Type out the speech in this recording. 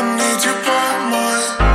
I need you by my